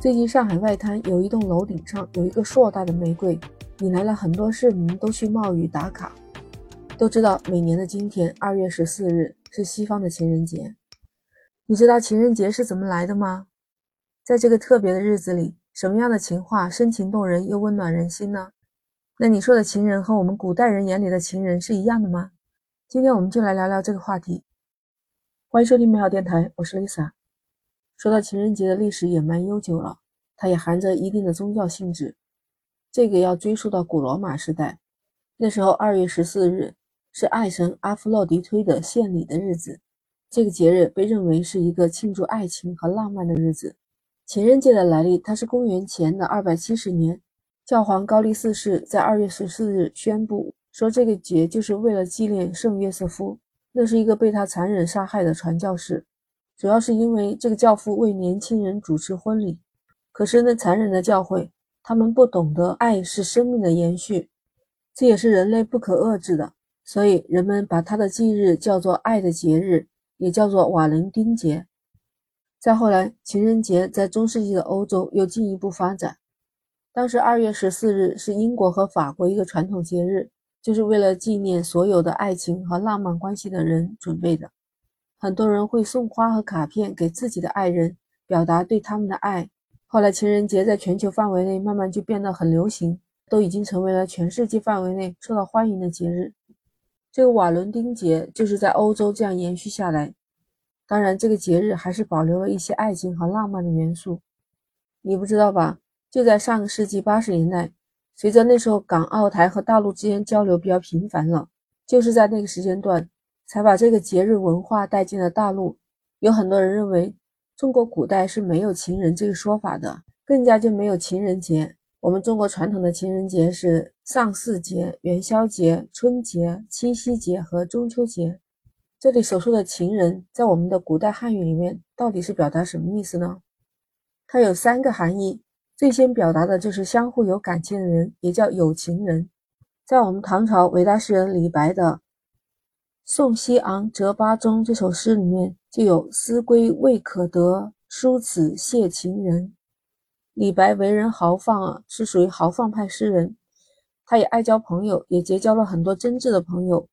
最近上海外滩有一栋楼顶上有一个硕大的玫瑰，引来了很多市民都去冒雨打卡。都知道每年的今天，二月十四日是西方的情人节。你知道情人节是怎么来的吗？在这个特别的日子里，什么样的情话深情动人又温暖人心呢？那你说的情人和我们古代人眼里的情人是一样的吗？今天我们就来聊聊这个话题。欢迎收听美好电台，我是 Lisa。说到情人节的历史也蛮悠久了，它也含着一定的宗教性质。这个要追溯到古罗马时代，那时候二月十四日是爱神阿弗洛狄忒的献礼的日子。这个节日被认为是一个庆祝爱情和浪漫的日子。情人节的来历，它是公元前的二百七十年，教皇高利四世在二月十四日宣布说，这个节就是为了纪念圣约瑟夫，那是一个被他残忍杀害的传教士。主要是因为这个教父为年轻人主持婚礼，可是那残忍的教会，他们不懂得爱是生命的延续，这也是人类不可遏制的，所以人们把他的忌日叫做爱的节日，也叫做瓦伦丁节。再后来，情人节在中世纪的欧洲又进一步发展。当时二月十四日是英国和法国一个传统节日，就是为了纪念所有的爱情和浪漫关系的人准备的。很多人会送花和卡片给自己的爱人，表达对他们的爱。后来，情人节在全球范围内慢慢就变得很流行，都已经成为了全世界范围内受到欢迎的节日。这个瓦伦丁节就是在欧洲这样延续下来。当然，这个节日还是保留了一些爱情和浪漫的元素。你不知道吧？就在上个世纪八十年代，随着那时候港澳台和大陆之间交流比较频繁了，就是在那个时间段。才把这个节日文化带进了大陆。有很多人认为中国古代是没有情人这个说法的，更加就没有情人节。我们中国传统的情人节是上巳节、元宵节、春节、七夕节和中秋节。这里所说的情人，在我们的古代汉语里面到底是表达什么意思呢？它有三个含义。最先表达的就是相互有感情的人，也叫有情人。在我们唐朝伟大诗人李白的。《送西昂折巴》中这首诗里面就有“思归未可得，书此谢情人”。李白为人豪放啊，是属于豪放派诗人。他也爱交朋友，也结交了很多真挚的朋友。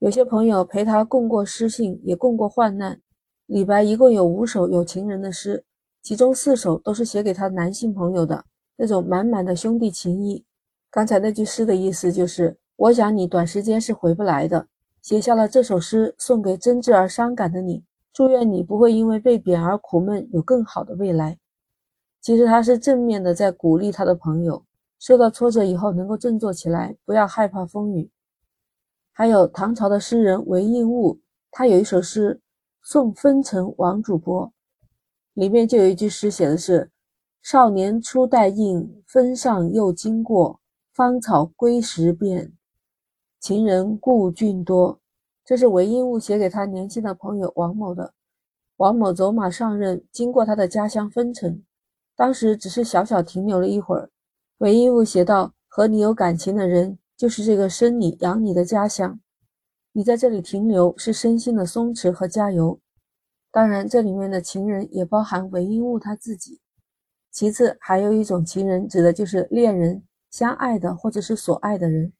有些朋友陪他共过诗信，也共过患难。李白一共有五首有情人的诗，其中四首都是写给他男性朋友的，那种满满的兄弟情谊。刚才那句诗的意思就是：我想你短时间是回不来的。写下了这首诗，送给真挚而伤感的你，祝愿你不会因为被贬而苦闷，有更好的未来。其实他是正面的在鼓励他的朋友，受到挫折以后能够振作起来，不要害怕风雨。还有唐朝的诗人韦应物，他有一首诗《送分城王主播》，里面就有一句诗写的是：“少年初带印，分上又经过，芳草归时变。”情人故俊多，这是韦应物写给他年轻的朋友王某的。王某走马上任，经过他的家乡丰城，当时只是小小停留了一会儿。韦应物写道：“和你有感情的人，就是这个生你养你的家乡。你在这里停留，是身心的松弛和加油。当然，这里面的情人也包含韦应物他自己。其次，还有一种情人，指的就是恋人、相爱的或者是所爱的人。”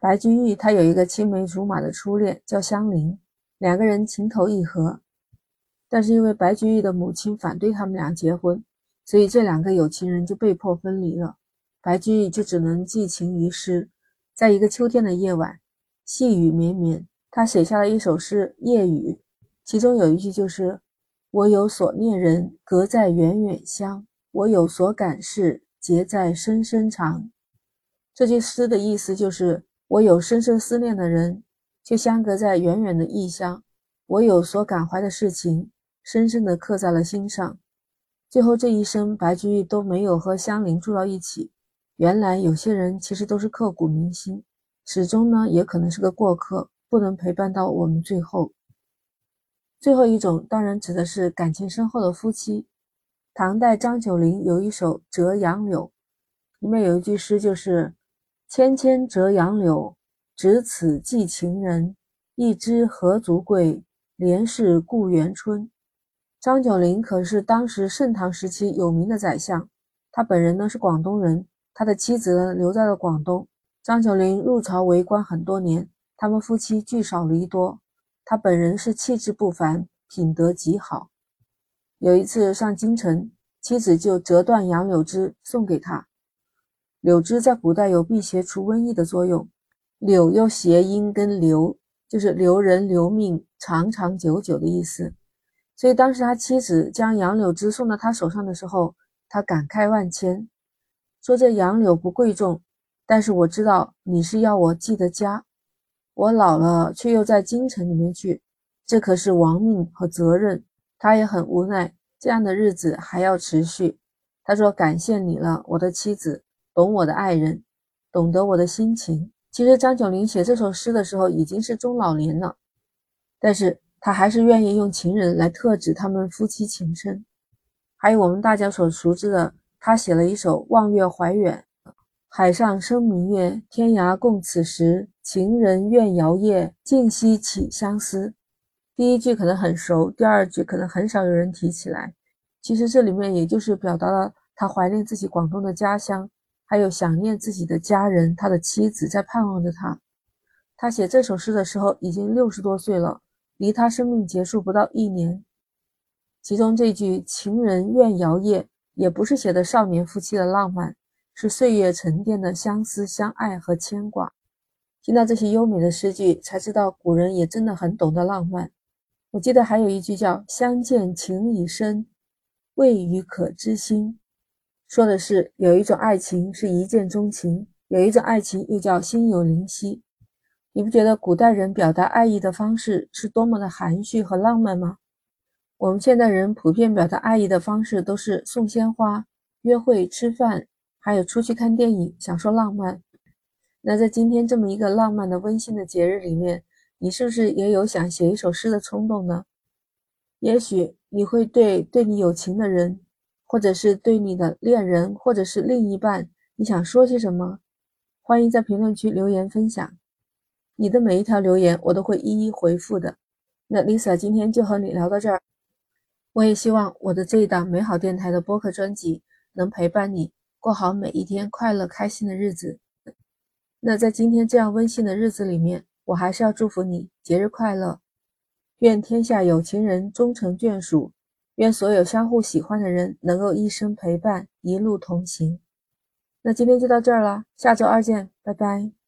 白居易他有一个青梅竹马的初恋叫香菱，两个人情投意合，但是因为白居易的母亲反对他们俩结婚，所以这两个有情人就被迫分离了。白居易就只能寄情于诗，在一个秋天的夜晚，细雨绵绵，他写下了一首诗《夜雨》，其中有一句就是“我有所念人，隔在远远乡；我有所感事，结在深深长。”这句诗的意思就是。我有深深思念的人，却相隔在远远的异乡；我有所感怀的事情，深深地刻在了心上。最后这一生，白居易都没有和香菱住到一起。原来有些人其实都是刻骨铭心，始终呢也可能是个过客，不能陪伴到我们最后。最后一种当然指的是感情深厚的夫妻。唐代张九龄有一首《折杨柳》，里面有一句诗就是。芊芊折杨柳，只此寄情人。一枝何足贵，连是故园春。张九龄可是当时盛唐时期有名的宰相，他本人呢是广东人，他的妻子呢留在了广东。张九龄入朝为官很多年，他们夫妻聚少离多。他本人是气质不凡，品德极好。有一次上京城，妻子就折断杨柳枝送给他。柳枝在古代有辟邪除瘟疫的作用，柳又谐音跟留，就是留人留命、长长久久的意思。所以当时他妻子将杨柳枝送到他手上的时候，他感慨万千，说这杨柳不贵重。但是我知道你是要我记得家，我老了却又在京城里面去，这可是亡命和责任。他也很无奈，这样的日子还要持续。他说：“感谢你了，我的妻子，懂我的爱人，懂得我的心情。”其实张九龄写这首诗的时候已经是中老年了，但是他还是愿意用情人来特指他们夫妻情深。还有我们大家所熟知的，他写了一首《望月怀远》。海上生明月，天涯共此时。情人怨遥夜，竟夕起相思。第一句可能很熟，第二句可能很少有人提起来。其实这里面也就是表达了他怀念自己广东的家乡，还有想念自己的家人，他的妻子在盼望着他。他写这首诗的时候已经六十多岁了，离他生命结束不到一年。其中这句“情人怨遥夜”也不是写的少年夫妻的浪漫。是岁月沉淀的相思、相爱和牵挂。听到这些优美的诗句，才知道古人也真的很懂得浪漫。我记得还有一句叫“相见情已深，未与可知心”，说的是有一种爱情是一见钟情，有一种爱情又叫心有灵犀。你不觉得古代人表达爱意的方式是多么的含蓄和浪漫吗？我们现代人普遍表达爱意的方式都是送鲜花、约会、吃饭。还有出去看电影，享受浪漫。那在今天这么一个浪漫的、温馨的节日里面，你是不是也有想写一首诗的冲动呢？也许你会对对你有情的人，或者是对你的恋人，或者是另一半，你想说些什么？欢迎在评论区留言分享。你的每一条留言，我都会一一回复的。那 Lisa 今天就和你聊到这儿。我也希望我的这一档美好电台的播客专辑能陪伴你。过好每一天快乐开心的日子。那在今天这样温馨的日子里面，我还是要祝福你节日快乐，愿天下有情人终成眷属，愿所有相互喜欢的人能够一生陪伴，一路同行。那今天就到这儿了，下周二见，拜拜。